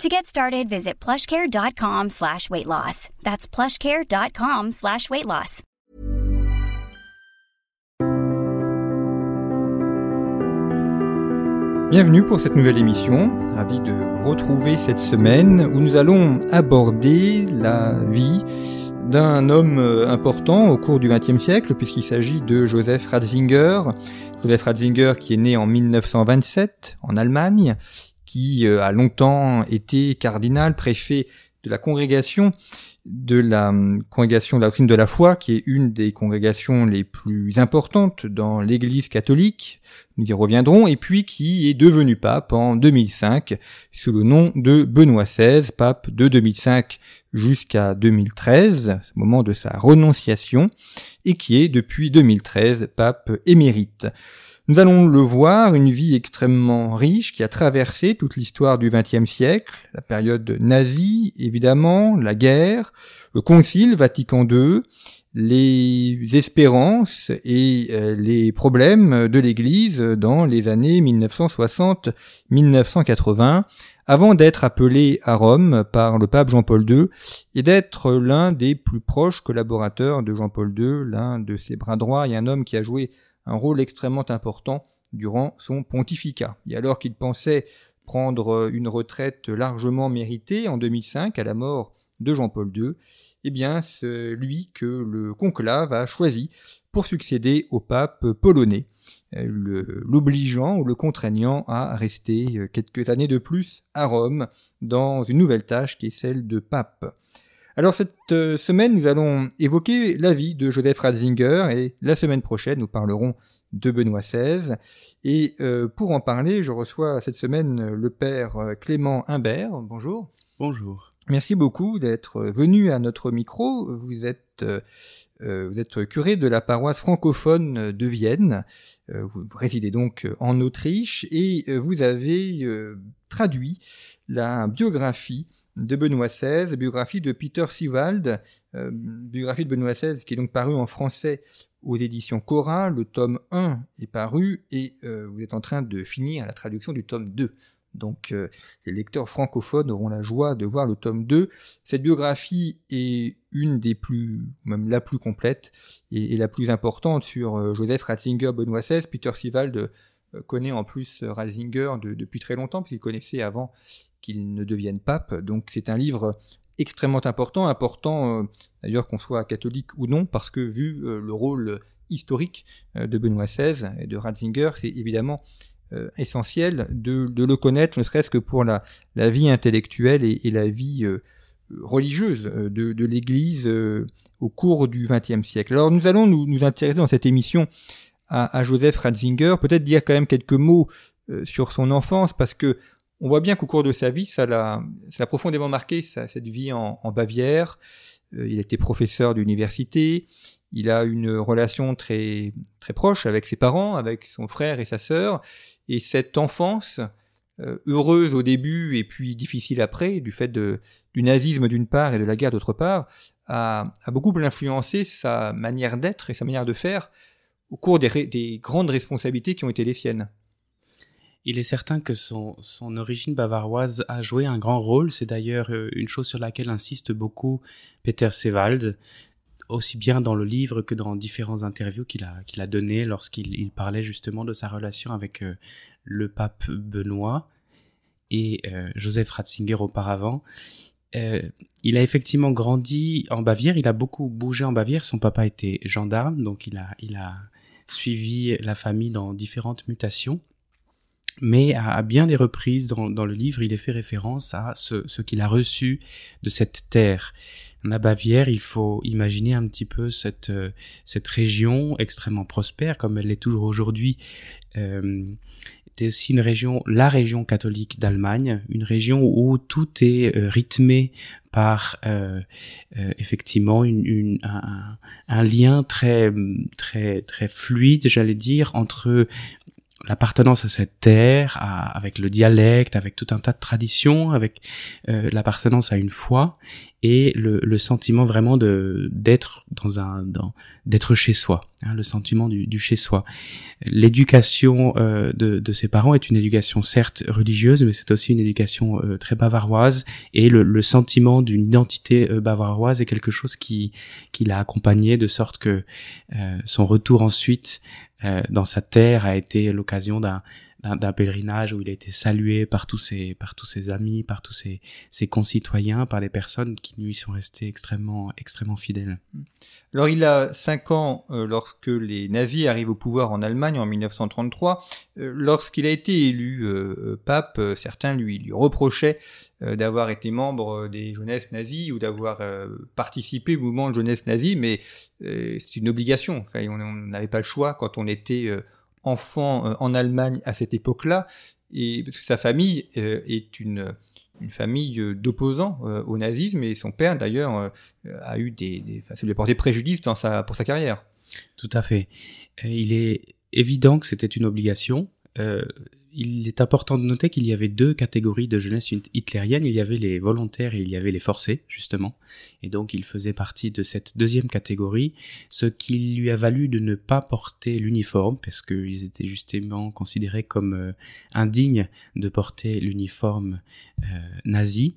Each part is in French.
To get started, visit plushcare.com slash weight loss. That's plushcare.com slash weight loss. Bienvenue pour cette nouvelle émission. Ravi de vous retrouver cette semaine où nous allons aborder la vie d'un homme euh, important au cours du XXe siècle, puisqu'il s'agit de Joseph Ratzinger. Joseph Ratzinger qui est né en 1927 en Allemagne, qui euh, a longtemps été cardinal, préfet de la congrégation de la hum, congrégation de la doctrine de la foi, qui est une des congrégations les plus importantes dans l'Église catholique, nous y reviendrons, et puis qui est devenu pape en 2005 sous le nom de Benoît XVI, pape de 2005 jusqu'à 2013, au moment de sa renonciation, et qui est depuis 2013 pape émérite. Nous allons le voir, une vie extrêmement riche qui a traversé toute l'histoire du XXe siècle, la période nazie évidemment, la guerre, le Concile Vatican II, les espérances et euh, les problèmes de l'Église dans les années 1960-1980, avant d'être appelé à Rome par le pape Jean-Paul II et d'être l'un des plus proches collaborateurs de Jean-Paul II, l'un de ses bras droits et un homme qui a joué un rôle extrêmement important durant son pontificat. Et alors qu'il pensait prendre une retraite largement méritée en 2005 à la mort de Jean-Paul II, eh bien c'est lui que le conclave a choisi pour succéder au pape polonais, l'obligeant ou le contraignant à rester quelques années de plus à Rome dans une nouvelle tâche qui est celle de pape. Alors cette euh, semaine, nous allons évoquer la vie de Joseph Ratzinger et la semaine prochaine, nous parlerons de Benoît XVI. Et euh, pour en parler, je reçois cette semaine le père euh, Clément Imbert. Bonjour. Bonjour. Merci beaucoup d'être venu à notre micro. Vous êtes, vous êtes curé de la paroisse francophone de Vienne. vous résidez donc en Autriche et vous avez traduit la biographie de Benoît XVI, biographie de Peter Sivald, euh, biographie de Benoît XVI qui est donc paru en français aux éditions Cora. Le tome 1 est paru et euh, vous êtes en train de finir la traduction du tome 2. Donc euh, les lecteurs francophones auront la joie de voir le tome 2. Cette biographie est une des plus, même la plus complète et, la plus importante sur Joseph Ratzinger, Benoît XVI. Peter Sivald connaît en plus Ratzinger depuis très longtemps, puisqu'il connaissait avant qu'il ne devienne pape. Donc c'est un livre extrêmement important, important euh, d'ailleurs qu'on soit catholique ou non, parce que vu euh, le rôle historique euh, de Benoît XVI et de Ratzinger, c'est évidemment essentiel de, le connaître, ne serait-ce que pour la, vie intellectuelle et, la vie religieuse de, l'Église au cours du XXe siècle. Alors nous allons nous, intéresser dans cette émission à Joseph Ratzinger, peut-être dire quand même quelques mots sur son enfance, parce que on voit bien qu'au cours de sa vie, ça l'a, profondément marqué cette vie en, Bavière. Euh, il était professeur d'université. Il a une relation très très proche avec ses parents, avec son frère et sa sœur. Et cette enfance euh, heureuse au début et puis difficile après, du fait du nazisme d'une part et de la guerre d'autre part, a, beaucoup influencé sa manière d'être et sa manière de faire au cours des grandes responsabilités qui ont été les siennes. Il est certain que son, origine bavaroise a joué un grand rôle. C'est d'ailleurs euh, une chose sur laquelle insiste beaucoup Peter Sewald, aussi bien dans le livre que dans différentes interviews qu'il a, données lorsqu'il il parlait justement de sa relation avec euh, le pape Benoît et euh, Joseph Ratzinger auparavant. il a effectivement grandi en Bavière, il a beaucoup bougé en Bavière, son papa était gendarme, donc il a suivi la famille dans différentes mutations. Mais à, bien des reprises dans, dans, le livre, il est fait référence à ce, ce qu'il a reçu de cette terre. La Bavière, il faut imaginer un petit peu cette, euh, cette région extrêmement prospère, comme elle l'est toujours aujourd'hui, euh, c'est aussi une région, la région catholique d'Allemagne, une région où tout est euh, rythmé par euh, effectivement une, une, un, un, lien très très très fluide, j'allais dire, entre l'appartenance à cette terre, avec le dialecte, avec tout un tas de traditions, avec euh, l'appartenance à une foi et le, le sentiment vraiment de d'être dans un dans d'être chez soi, hein, le sentiment du, du chez soi. L'éducation euh, de, de ses parents est une éducation certes religieuse, mais c'est aussi une éducation euh, très bavaroise et le, le sentiment d'une identité euh, bavaroise est quelque chose qui qui l'a accompagné de sorte que euh, son retour ensuite dans sa terre a été l'occasion d'un d'un pèlerinage où il a été salué par tous ses par tous ses amis, par tous ses, ses concitoyens, par les personnes qui lui sont restées extrêmement extrêmement fidèles. Alors il a cinq ans euh, lorsque les nazis arrivent au pouvoir en Allemagne en 1933. Euh, lorsqu'il a été élu euh, pape, certains lui lui reprochaient d'avoir été membre des jeunesses nazies ou d'avoir participé au mouvement de jeunesse nazie, mais c'est une obligation. Enfin, on n'avait pas le choix quand on était enfant euh, en Allemagne à cette époque-là, et parce que sa famille euh, est une une famille euh, d'opposants au nazisme et son père d'ailleurs a eu des, des enfin, ça lui a porté préjudice dans sa pour sa carrière. Tout à fait. Il est évident que c'était une obligation. Euh, il est important de noter qu'il y avait deux catégories de jeunesse hitlérienne. Il y avait les volontaires et il y avait les forcés, justement. Et donc il faisait partie de cette deuxième catégorie, ce qui lui a valu de ne pas porter l'uniforme, parce qu'ils étaient justement considérés comme euh, indignes de porter l'uniforme euh, nazi.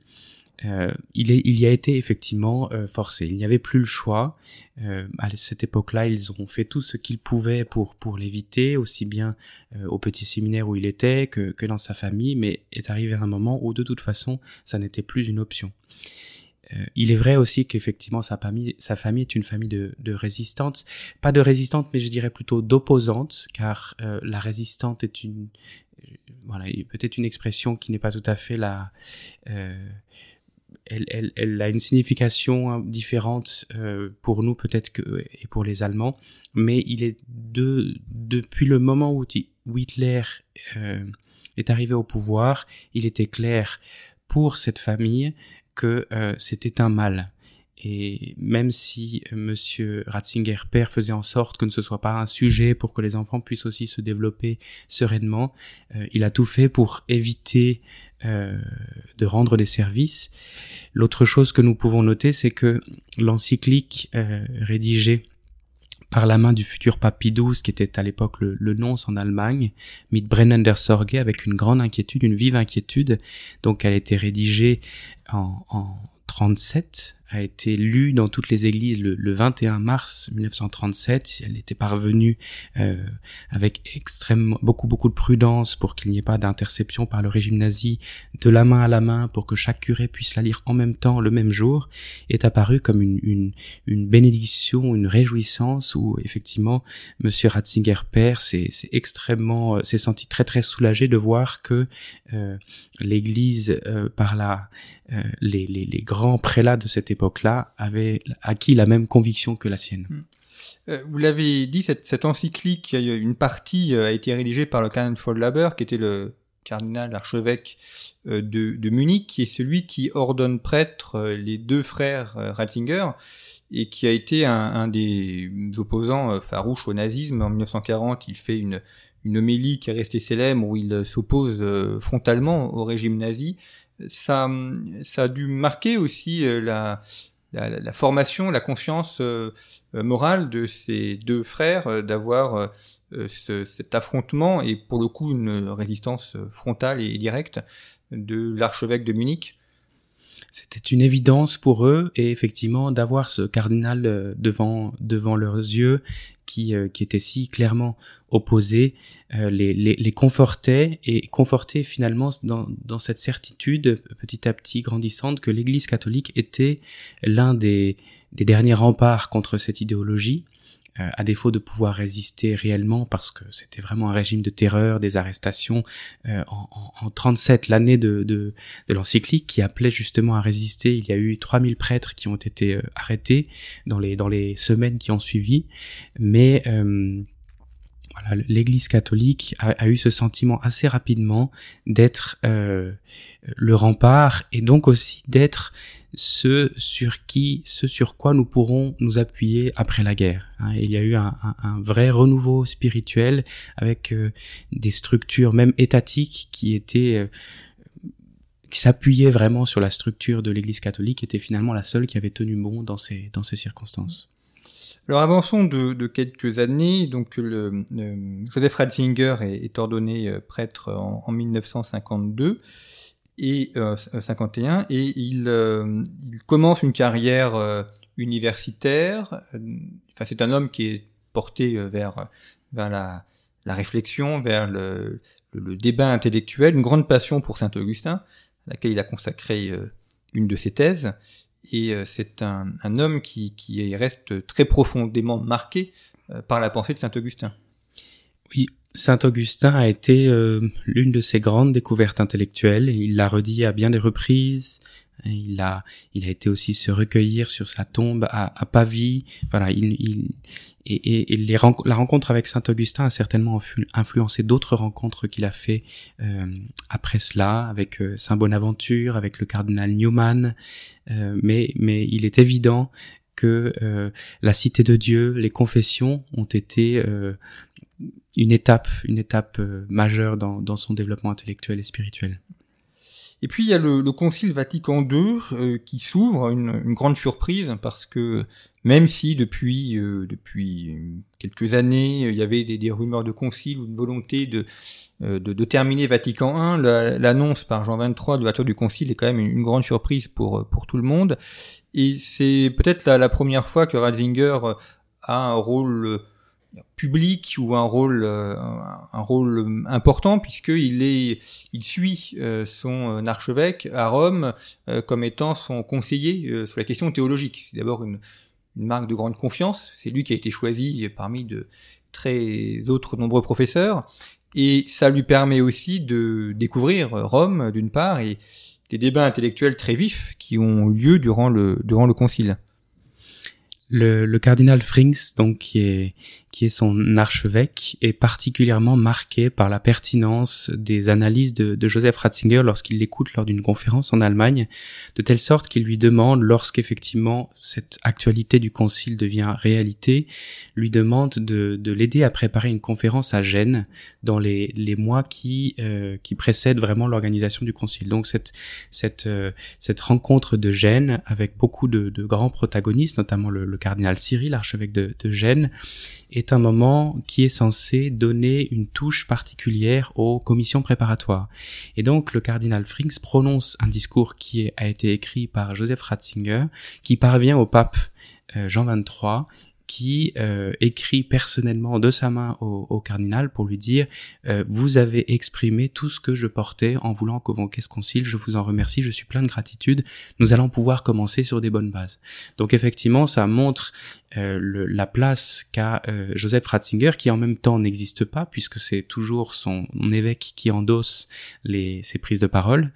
Euh, il, est, il y a été effectivement euh, forcé. Il n'y avait plus le choix. Euh, à cette époque-là, ils ont fait tout ce qu'ils pouvaient pour pour l'éviter, aussi bien euh, au petit séminaire où il était que, que dans sa famille. Mais est arrivé un moment où de toute façon, ça n'était plus une option. Euh, il est vrai aussi qu'effectivement sa famille, sa famille est une famille de, de résistantes, pas de résistantes, mais je dirais plutôt d'opposantes, car la résistante est une, voilà, peut-être une expression qui n'est pas tout à fait la elle, elle, elle, a une signification hein, différente euh, pour nous peut-être que et pour les Allemands, mais il est de depuis le moment où, Hitler euh, est arrivé au pouvoir, il était clair pour cette famille que euh, c'était un mal. Et même si Monsieur Ratzinger père faisait en sorte que ne ce soit pas un sujet pour que les enfants puissent aussi se développer sereinement, il a tout fait pour éviter euh, de rendre des services. L'autre chose que nous pouvons noter, c'est que l'encyclique euh, rédigée par la main du futur Pie XII, qui était à l'époque le, le, nonce en Allemagne, mit Brennen der Sorge, avec une grande inquiétude, une vive inquiétude. Donc elle a été rédigée en, en 37, a été lue dans toutes les églises le, le 21 mars 1937. Elle était parvenue euh, avec extrêmement beaucoup beaucoup de prudence pour qu'il n'y ait pas d'interception par le régime nazi de la main à la main pour que chaque curé puisse la lire en même temps le même jour est apparue comme une, une, une bénédiction, une réjouissance où effectivement Monsieur Ratzinger père s'est extrêmement euh, s'est senti très très soulagé de voir que euh, l'Église euh, par la euh, les, les, les grands prélats de cette époque-là avait acquis la même conviction que la sienne. Hmm. Euh, vous l'avez dit, cette, encyclique, une partie euh, a été rédigée par le cardinal Faulhaber, qui était le cardinal archevêque euh, de, Munich, qui est celui qui ordonne prêtre les deux frères Ratzinger, et qui a été un, un des opposants farouches au nazisme. En 1940, il fait une, une homélie qui est restée célèbre, où il s'oppose frontalement au régime nazi. Ça, a dû marquer aussi la, la, formation, la confiance euh, euh, morale de ces deux frères euh, d'avoir ce, cet affrontement et pour le coup une résistance frontale et directe de l'archevêque de Munich. C'était une évidence pour eux et effectivement d'avoir ce cardinal devant devant leurs yeux qui, qui était si clairement opposé euh, les, les, les, confortait et confortait finalement dans, dans cette certitude petit à petit grandissante que l'Église catholique était l'un des, des derniers remparts contre cette idéologie euh, à défaut de pouvoir résister réellement parce que c'était vraiment un régime de terreur, des arrestations euh, en, en, en, 37, l'année de, de, de l'encyclique qui appelait justement à résister. Il y a eu 3000 prêtres qui ont été arrêtés dans les, dans les semaines qui ont suivi, mais voilà, l'Église catholique a, eu ce sentiment assez rapidement d'être euh, le rempart et donc aussi d'être ce sur qui, ce sur quoi nous pourrons nous appuyer après la guerre. Hein. il y a eu un, vrai renouveau spirituel avec euh, des structures même étatiques qui étaient euh, qui s'appuyaient vraiment sur la structure de l'Église catholique, qui était finalement la seule qui avait tenu bon dans ces dans ces circonstances. Alors avançons de, quelques années. Donc Joseph Ratzinger est, ordonné euh, prêtre en 1952 et euh, 51 et il, euh, il, commence une carrière euh, universitaire. Enfin c'est un homme qui est porté vers vers la, la réflexion, vers le, le, débat intellectuel, une grande passion pour saint Augustin, à laquelle il a consacré une de ses thèses et euh, c'est un, homme qui, reste très profondément marqué euh, par la pensée de Saint Augustin. Oui, Saint Augustin a été euh, l'une de ses grandes découvertes intellectuelles. Il l'a redit à bien des reprises. Il a, il a été aussi se recueillir sur sa tombe à, à Pavie. Voilà, il, et, et, les la rencontre avec Saint Augustin a certainement influencé d'autres rencontres qu'il a fait euh, après cela, avec euh, Saint Bonaventure, avec le cardinal Newman. Euh, mais, mais il est évident que euh, la cité de Dieu, les confessions ont été euh, une étape, une étape majeure dans, dans son développement intellectuel et spirituel. Et puis il y a le, Concile Vatican II euh, qui s'ouvre, une, grande surprise, parce que même si depuis, euh, depuis quelques années il y avait des, rumeurs de concile ou une volonté de, euh, de, terminer Vatican I, l'annonce par Jean XXIII de l'ouverture du concile est quand même une, grande surprise pour, pour tout le monde. Et c'est peut-être la, la, première fois que Ratzinger a un rôle public ou un rôle euh, un rôle important puisqu'il est il suit euh, son archevêque à Rome euh, comme étant son conseiller sur la question théologique. C'est d'abord une, marque de grande confiance. C'est lui qui a été choisi parmi de très autres nombreux professeurs et ça lui permet aussi de découvrir Rome d'une part et des débats intellectuels très vifs qui ont lieu durant le durant le concile. Le, le, cardinal Frings, donc qui est qui est son archevêque, est particulièrement marqué par la pertinence des analyses de, Joseph Ratzinger lorsqu'il l'écoute lors d'une conférence en Allemagne, de telle sorte qu'il lui demande, lorsqu'effectivement cette actualité du concile devient réalité, lui demande de, de l'aider à préparer une conférence à Gênes dans les, mois qui euh, qui précèdent vraiment l'organisation du concile. Donc cette cette euh, cette rencontre de Gênes avec beaucoup de, grands protagonistes, notamment le, cardinal Cyril, archevêque de, de Gênes, un moment qui est censé donner une touche particulière aux commissions préparatoires. Et donc le cardinal Frings prononce un discours qui a été écrit par Joseph Ratzinger, qui parvient au pape euh, Jean XXIII qui euh, écrit personnellement de sa main au, cardinal pour lui dire euh, vous avez exprimé tout ce que je portais en voulant convoquer ce concile, je vous en remercie, je suis plein de gratitude, nous allons pouvoir commencer sur des bonnes bases. Donc effectivement, ça montre euh, la place qu'a Joseph Ratzinger, qui en même temps n'existe pas puisque c'est toujours son évêque qui endosse les, ses prises de parole,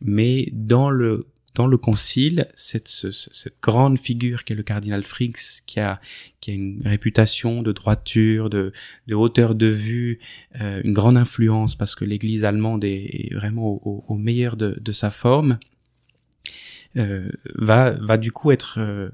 mais dans le dans le concile, cette, cette grande figure qui est le cardinal Frix, qui a, qui a une réputation de droiture, de, de hauteur de vue, euh, une grande influence parce que l'Église allemande est, vraiment au, au, meilleur de, de, sa forme, euh, va, va du coup être euh,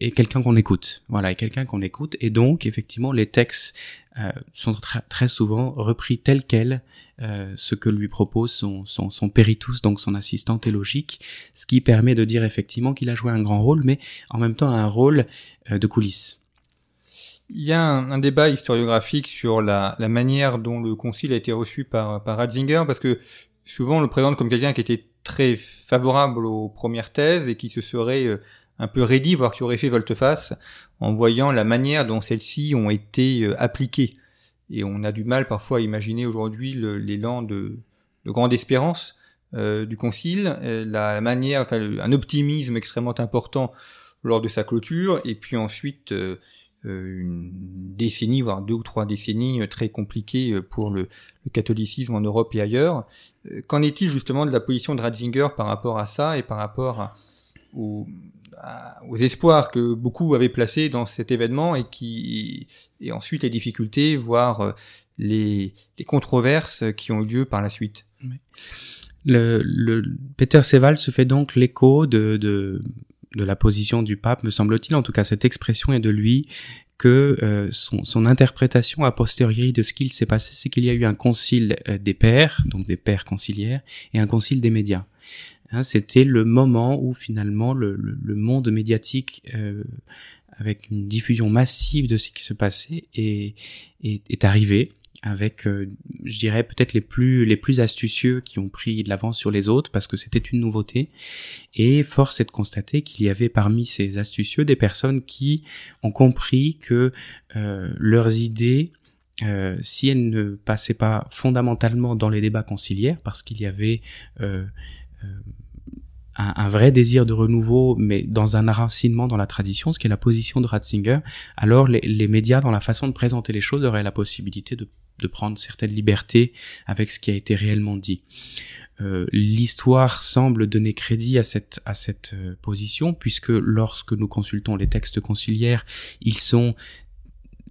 est quelqu'un qu'on écoute. Voilà, est quelqu'un qu'on écoute. Et donc, effectivement, les textes euh, sont très souvent repris tels quels, euh, ce que lui propose son, son, son péritus, donc son assistant théologique, ce qui permet de dire effectivement qu'il a joué un grand rôle, mais en même temps un rôle euh, de coulisses. Il y a un, débat historiographique sur la, la, manière dont le concile a été reçu par, par Ratzinger, parce que souvent on le présente comme quelqu'un qui était très favorable aux premières thèses et qui se serait un peu raidi, voire qui aurait fait volte-face, en voyant la manière dont celles-ci ont été euh, appliquées. Et on a du mal parfois à imaginer aujourd'hui l'élan de, de, grande espérance euh, du Concile, euh, la manière, enfin, un optimisme extrêmement important lors de sa clôture, et puis ensuite une décennie, voire deux ou trois décennies très compliquées pour le, catholicisme en Europe et ailleurs. Qu'en est-il justement de la position de Ratzinger par rapport à ça et par rapport au, aux espoirs que beaucoup avaient placés dans cet événement et qui et ensuite les difficultés, voire les, les controverses qui ont eu lieu par la suite. Le, le Peter Seval se fait donc l'écho de, de, de la position du pape, me semble-t-il, en tout cas cette expression est de lui, que euh, son, son, interprétation a posteriori de ce qu'il s'est passé, c'est qu'il y a eu un concile euh, des pères, donc des pères conciliaires, et un concile des médias. Hein, C'était le moment où finalement le, le, monde médiatique, euh, avec une diffusion massive de ce qui se passait, est, est, est arrivé avec, euh, je dirais peut-être les plus les plus astucieux qui ont pris de l'avance sur les autres parce que c'était une nouveauté. Et force est de constater qu'il y avait parmi ces astucieux des personnes qui ont compris que euh, leurs idées euh, si elles ne passaient pas fondamentalement dans les débats conciliaires, parce qu'il y avait euh, un, vrai désir de renouveau, mais dans un enracinement dans la tradition, ce qui est la position de Ratzinger, alors les, médias, dans la façon de présenter les choses, auraient la possibilité de, de prendre certaines libertés avec ce qui a été réellement dit. Euh, L'histoire semble donner crédit à cette, à cette euh, position, puisque lorsque nous consultons les textes conciliaires, ils sont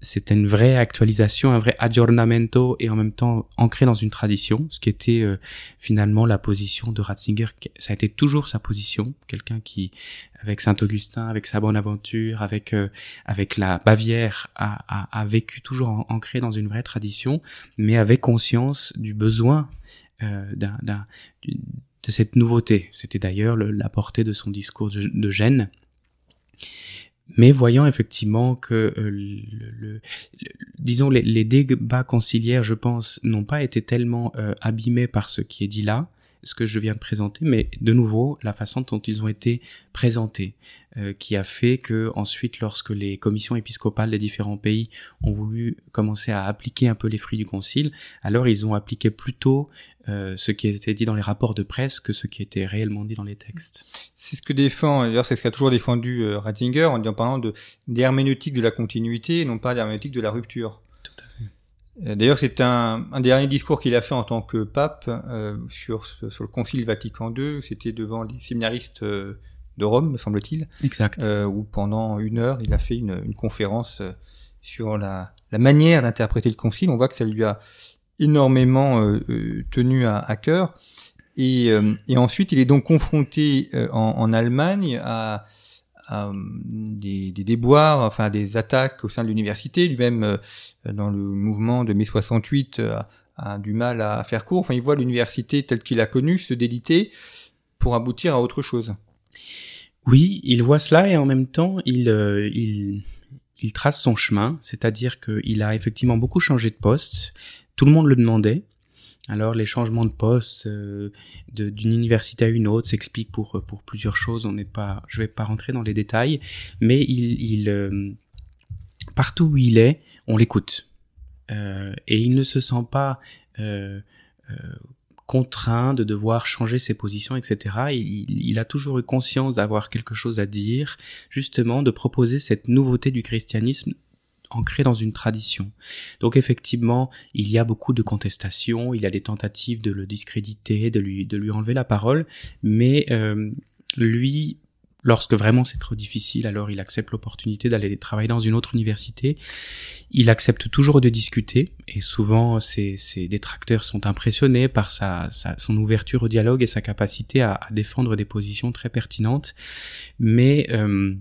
c'était une vraie actualisation, un vrai aggiornamento et en même temps ancré dans une tradition, ce qui était euh, finalement la position de Ratzinger. Ça a été toujours sa position, quelqu'un qui, avec Saint-Augustin, avec sa bonne aventure, avec euh, avec la Bavière, a, a, a vécu toujours ancré dans une vraie tradition, mais avec conscience du besoin euh, d'un, de cette nouveauté. C'était d'ailleurs la portée de son discours de, de Gênes mais voyant effectivement que euh, le, disons les, débats conciliaires, je pense, n'ont pas été tellement euh, abîmés par ce qui est dit là, ce que je viens de présenter, mais de nouveau la façon dont ils ont été présentés, euh, qui a fait que ensuite, lorsque les commissions épiscopales des différents pays ont voulu commencer à appliquer un peu les fruits du concile, alors ils ont appliqué plutôt euh, ce qui était dit dans les rapports de presse que ce qui était réellement dit dans les textes. C'est ce que défend, d'ailleurs c'est ce qu'a toujours défendu euh, Ratzinger en, parlant de d'herméneutique de la continuité et non pas d'herméneutique de la rupture. D'ailleurs, c'est un, un dernier discours qu'il a fait en tant que pape euh, sur, sur le Concile Vatican II. C'était devant les séminaristes euh, de Rome, me semble-t-il. Exact. Euh, où pendant une heure, il a fait une, une conférence euh, sur la, la manière d'interpréter le Concile. On voit que ça lui a énormément euh, tenu à, à, cœur. Et, et, ensuite, il est donc confronté en, en Allemagne à euh, des, déboires, enfin des attaques au sein de l'université. Lui-même, euh, dans le mouvement de mai 68, euh, a du mal à faire court. Enfin, il voit l'université telle qu'il a connue se déliter pour aboutir à autre chose. Oui, il voit cela et en même temps, il, il trace son chemin, c'est-à-dire qu'il a effectivement beaucoup changé de poste. Tout le monde le demandait. Alors les changements de poste euh, d'une université à une autre s'expliquent pour pour plusieurs choses. On n'est pas, je vais pas rentrer dans les détails, mais il, il euh, partout où il est, on l'écoute euh, et il ne se sent pas euh, euh, contraint de devoir changer ses positions, etc. Il a toujours eu conscience d'avoir quelque chose à dire, justement de proposer cette nouveauté du christianisme ancré dans une tradition. Donc effectivement, il y a beaucoup de contestations, il y a des tentatives de le discréditer, de lui, de lui enlever la parole, mais euh, lui, lorsque vraiment c'est trop difficile, alors il accepte l'opportunité d'aller travailler dans une autre université. Il accepte toujours de discuter, et souvent ses, ses détracteurs sont impressionnés par sa, sa, son ouverture au dialogue et sa capacité à, à défendre des positions très pertinentes. Mais euh,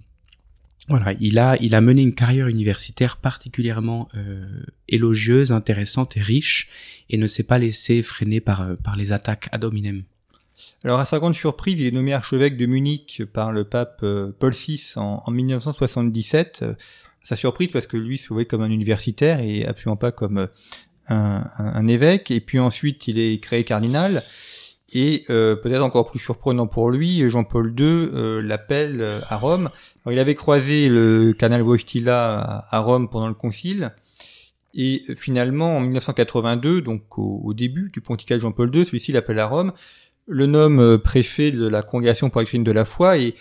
voilà, il a, il a mené une carrière universitaire particulièrement euh, élogieuse, intéressante et riche, et ne s'est pas laissé freiner par, euh, par les attaques ad hominem. Alors à sa grande surprise, il est nommé archevêque de Munich par le pape euh, Paul VI en, en 1977. sa surprise parce que lui se voyait comme un universitaire et absolument pas comme un, un, un évêque. Et puis ensuite, il est créé cardinal. Et euh, peut-être encore plus surprenant pour lui, Jean-Paul II euh, l'appelle euh, à Rome. Il avait croisé le canal Wojtyla à, Rome pendant le concile. Et finalement, en 1982, donc au, début du pontificat de Jean-Paul II, celui-ci l'appelle à Rome, le nomme préfet de la congrégation pour la de la foi, et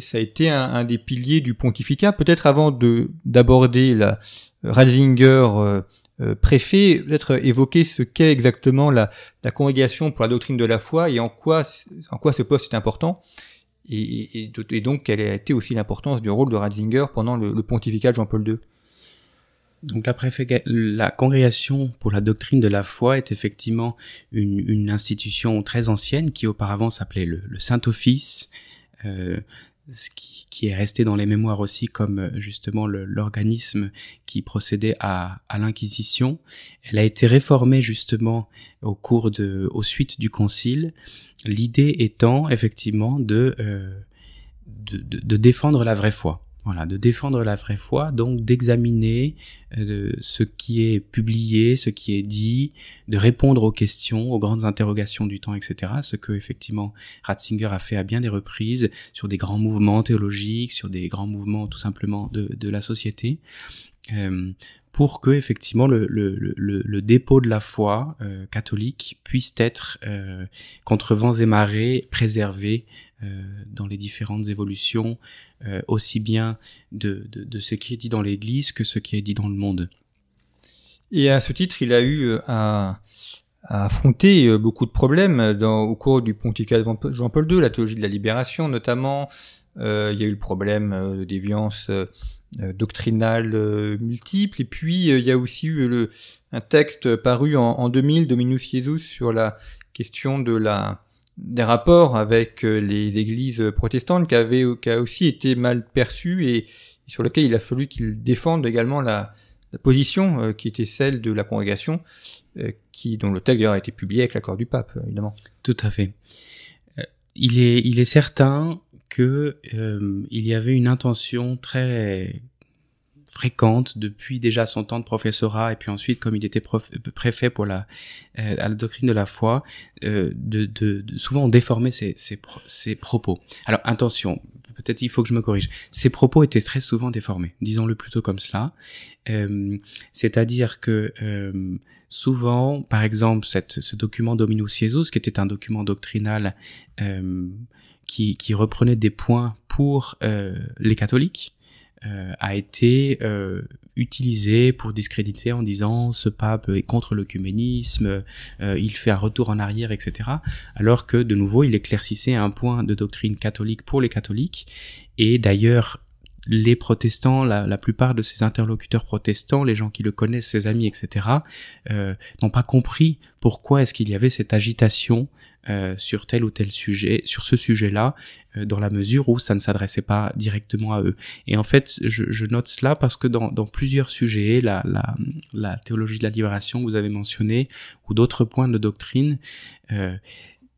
ça a été un, des piliers du pontificat. Peut-être avant de d'aborder la Ratzinger euh, préfet peut-être évoquer ce qu'est exactement la, la, congrégation pour la doctrine de la foi et en quoi, en quoi ce poste est important. et, et, donc quelle a été aussi l'importance du rôle de Ratzinger pendant le, le pontificat de Jean-Paul II donc la, la, congrégation pour la doctrine de la foi est effectivement une, une institution très ancienne qui auparavant s'appelait le, le Saint-Office, euh, ce qui, qui, est resté dans les mémoires aussi comme euh, justement l'organisme qui procédait à, à l'Inquisition. Elle a été réformée justement au cours de, aux suites du Concile, l'idée étant effectivement de, euh, de, de, de défendre la vraie foi. Voilà, de défendre la vraie foi, donc d'examiner euh, ce qui est publié, ce qui est dit, de répondre aux questions, aux grandes interrogations du temps, etc. Ce que effectivement Ratzinger a fait à bien des reprises sur des grands mouvements théologiques, sur des grands mouvements tout simplement de, de la société. Euh, pour que effectivement le, dépôt de la foi euh, catholique puisse être euh, contre vents et marées préservé dans les différentes évolutions, aussi bien de, ce qui est dit dans l'Église que ce qui est dit dans le monde. Et à ce titre, il a eu à, affronter beaucoup de problèmes au cours du pontificat de Jean-Paul II, la théologie de la libération notamment. Il y a eu le problème de déviance doctrinale multiple, et puis il y a aussi eu le, un texte paru en, en 2000, Dominus Jesus, sur la question de la des rapports avec euh, les églises protestantes qui avaient qui a aussi été mal perçu et, sur lequel il a fallu qu'ils défendent également la, la position euh, qui était celle de la congrégation, euh, qui dont le texte d'ailleurs a été publié avec l'accord du pape, évidemment. Tout à fait. il est il est certain que il y avait une intention très fréquente depuis déjà son temps de professorat et puis ensuite comme il était préfet pour la euh, à la doctrine de la foi euh, de, de, de, souvent déformer ses, ses, ses propos. Alors attention peut-être il faut que je me corrige. Ses propos étaient très souvent déformés disons-le plutôt comme cela. Euh, c'est-à-dire que euh, souvent par exemple ce document Dominus Jesus qui était un document doctrinal euh, qui reprenait des points pour les catholiques euh, a été euh, utilisé pour discréditer en disant ce pape est contre l'œcuménisme, euh, il fait un retour en arrière, etc. Alors que de nouveau, il éclaircissait un point de doctrine catholique pour les catholiques. Et d'ailleurs, les protestants, la, la, plupart de ses interlocuteurs protestants, les gens qui le connaissent, ses amis, etc., euh, n'ont pas compris pourquoi est-ce qu'il y avait cette agitation euh, sur tel ou tel sujet, sur ce sujet-là, euh, dans la mesure où ça ne s'adressait pas directement à eux. Et en fait, je, note cela parce que dans, plusieurs sujets, la, la, théologie de la libération, vous avez mentionné, ou d'autres points de doctrine, euh,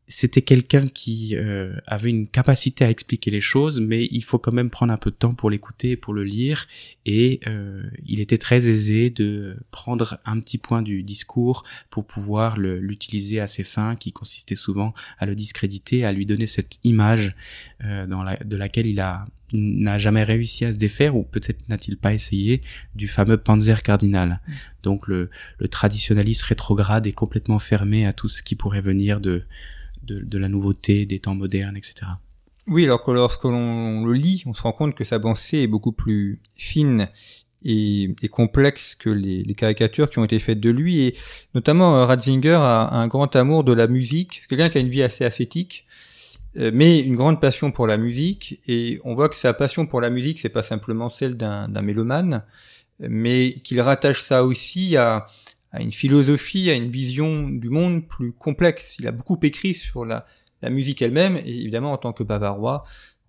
c'était quelqu'un qui euh, avait une capacité à expliquer les choses, mais il faut quand même prendre un peu de temps pour l'écouter, pour le lire, et euh, il était très aisé de prendre un petit point du discours pour pouvoir l'utiliser à ses fins, qui consistaient souvent à le discréditer, à lui donner cette image euh, dans la, de laquelle il a n'a jamais réussi à se défaire, ou peut-être n'a-t-il pas essayé, du fameux Panzer cardinal. Mm. Donc le, le traditionnalisme rétrograde est complètement fermé à tout ce qui pourrait venir de de, la nouveauté, des temps modernes, etc. Oui, alors que lorsque l'on le lit, on se rend compte que sa pensée est beaucoup plus fine et, complexe que les, caricatures qui ont été faites de lui. Et notamment, euh, Ratzinger a un grand amour de la musique. C'est quelqu'un qui a une vie assez ascétique, euh, mais une grande passion pour la musique. Et on voit que sa passion pour la musique, c'est pas simplement celle d'un mélomane, mais qu'il rattache ça aussi à, à une philosophie, à une vision du monde plus complexe. Il a beaucoup écrit sur la, musique elle-même, et évidemment en tant que bavarois,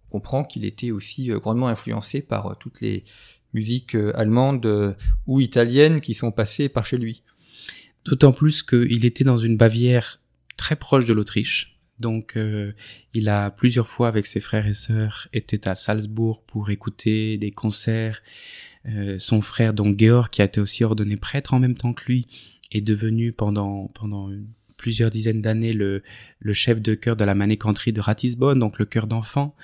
on comprend qu'il était aussi euh, grandement influencé par euh, toutes les musiques euh, allemandes ou italiennes qui sont passées par chez lui. D'autant plus qu'il était dans une Bavière très proche de l'Autriche. Donc, il a plusieurs fois avec ses frères et sœurs été à Salzbourg pour écouter des concerts son frère, donc Georg, qui a été aussi ordonné prêtre en même temps que lui, est devenu pendant pendant plusieurs dizaines d'années le, le chef de chœur de la manécanterie de Ratisbonne, donc le chœur d'enfants.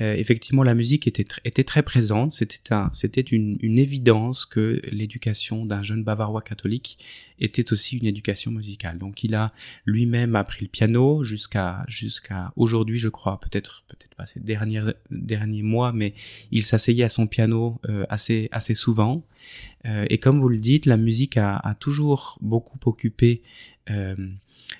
Euh, effectivement, la musique était, était très présente. C'était un, c'était une, une évidence que l'éducation d'un jeune Bavarois catholique était aussi une éducation musicale. Donc, il a lui-même appris le piano jusqu'à jusqu'à aujourd'hui, je crois, peut-être peut-être pas ces derniers derniers mois, mais il s'asseyait à son piano euh, assez assez souvent. Euh, et comme vous le dites, la musique a, a toujours beaucoup occupé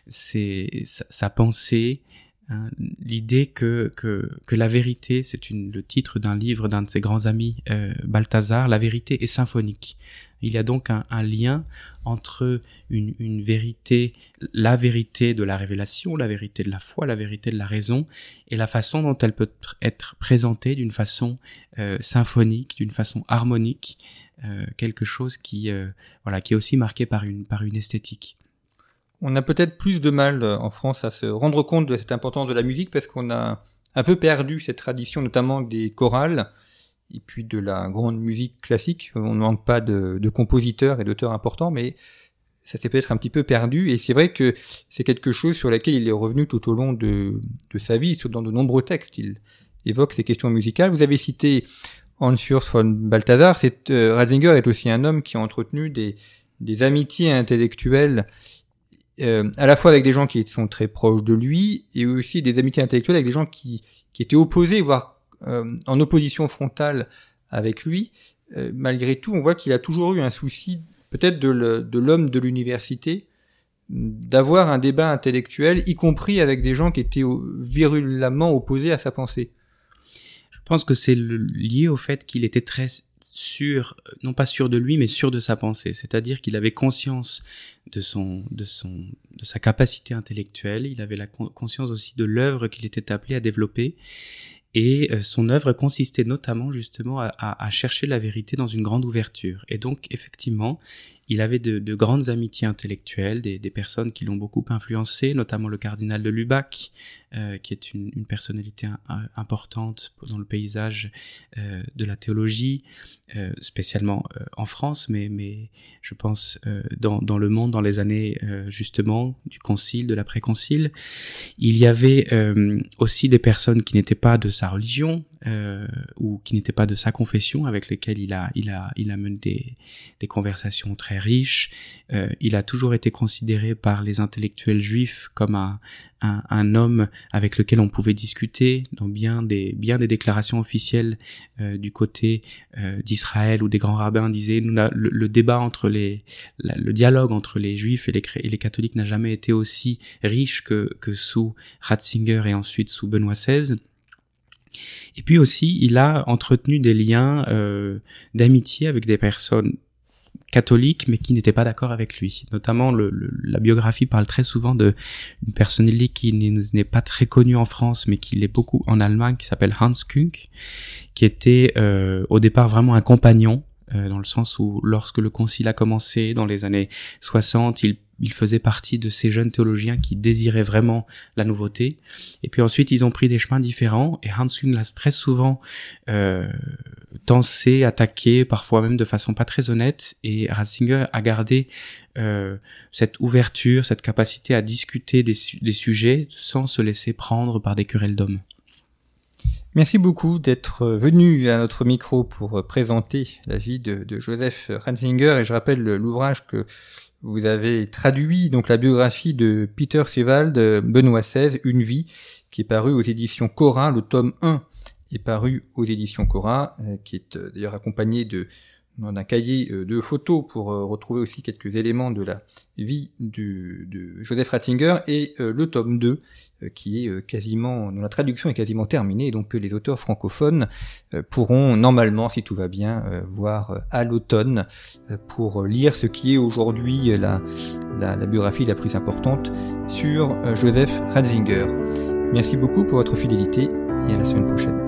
c'est sa, pensée, Hein, l'idée que, que, que la vérité, c'est le titre d'un livre d'un de ses grands amis, euh, Balthazar, la vérité est symphonique. Il y a donc un, un lien entre une, une, vérité, la vérité de la révélation, la vérité de la foi, la vérité de la raison, et la façon dont elle peut être présentée d'une façon euh, symphonique, d'une façon harmonique, euh, quelque chose qui, euh, voilà, qui est aussi marqué par une, par une esthétique. On a peut-être plus de mal euh, en France à se rendre compte de cette importance de la musique parce qu'on a un peu perdu cette tradition, notamment des chorales et puis de la grande musique classique. On ne manque pas de, de compositeurs et d'auteurs importants, mais ça s'est peut-être un petit peu perdu. Et c'est vrai que c'est quelque chose sur laquelle il est revenu tout au long de, de sa vie, dans de nombreux textes. Il évoque ces questions musicales. Vous avez cité Hans Urs von Balthasar. Euh, Ratzinger est aussi un homme qui a entretenu des, des amitiés intellectuelles euh, à la fois avec des gens qui sont très proches de lui et aussi des amitiés intellectuelles avec des gens qui, qui étaient opposés, voire euh, en opposition frontale avec lui. Euh, malgré tout, on voit qu'il a toujours eu un souci, peut-être de l'homme de l'université, d'avoir un débat intellectuel, y compris avec des gens qui étaient virulemment opposés à sa pensée. Je pense que c'est lié au fait qu'il était très sûr, non pas sûr de lui, mais sûr de sa pensée. C'est-à-dire qu'il avait conscience de son, de son, de sa capacité intellectuelle. Il avait la conscience aussi de l'œuvre qu'il était appelé à développer. Et euh, son œuvre consistait notamment justement à, à, chercher la vérité dans une grande ouverture. Et donc effectivement, il avait de, de grandes amitiés intellectuelles, des, des personnes qui l'ont beaucoup influencé, notamment le cardinal de Lubac, euh, qui est une, une personnalité importante dans le paysage euh, de la théologie, euh, spécialement euh, en France, mais, mais je pense euh, dans, dans le monde dans les années justement du concile, de l'après-concile. Il y avait aussi des personnes qui n'étaient pas de sa religion ou qui n'étaient pas de sa confession, avec lesquelles il a, il a, il a mené des, des conversations très riche. Euh, il a toujours été considéré par les intellectuels juifs comme un, un, homme avec lequel on pouvait discuter dans bien des, bien des déclarations officielles euh, du côté euh, d'Israël où des grands rabbins disaient nous, le, débat entre les, le dialogue entre les juifs et les, et les catholiques n'a jamais été aussi riche que, que sous Ratzinger et ensuite sous Benoît XVI. Et puis aussi, il a entretenu des liens euh, d'amitié avec des personnes catholique, mais qui n'était pas d'accord avec lui. Notamment, le, la biographie parle très souvent de une personnalité qui n'est pas très connue en France, mais qui l'est beaucoup en Allemagne, qui s'appelle Hans Kunk, qui était euh, au départ vraiment un compagnon, euh, dans le sens où lorsque le concile a commencé dans les années 60, il il faisait partie de ces jeunes théologiens qui désiraient vraiment la nouveauté. Et puis ensuite, ils ont pris des chemins différents. Et Hans Küng l'a très souvent euh, tensé, attaqué, parfois même de façon pas très honnête. Et Ratzinger a gardé euh, cette ouverture, cette capacité à discuter des, des sujets sans se laisser prendre par des querelles d'hommes. Merci beaucoup d'être venu à notre micro pour présenter la vie de, Joseph Ratzinger et je rappelle l'ouvrage que vous avez traduit donc la biographie de Peter Sewald, Benoît XVI, Une vie, qui est paru aux éditions Cora. Le tome 1 est paru aux éditions Cora, euh, qui est euh, d'ailleurs accompagné d'un cahier euh, de photos pour retrouver aussi quelques éléments de la vie de Joseph Ratzinger et le tome 2 qui est quasiment dont la traduction est quasiment terminée donc que les auteurs francophones pourront normalement si tout va bien voir à l'automne pour lire ce qui est aujourd'hui la, la, la, biographie la plus importante sur Joseph Ratzinger. Merci beaucoup pour votre fidélité et à la semaine prochaine.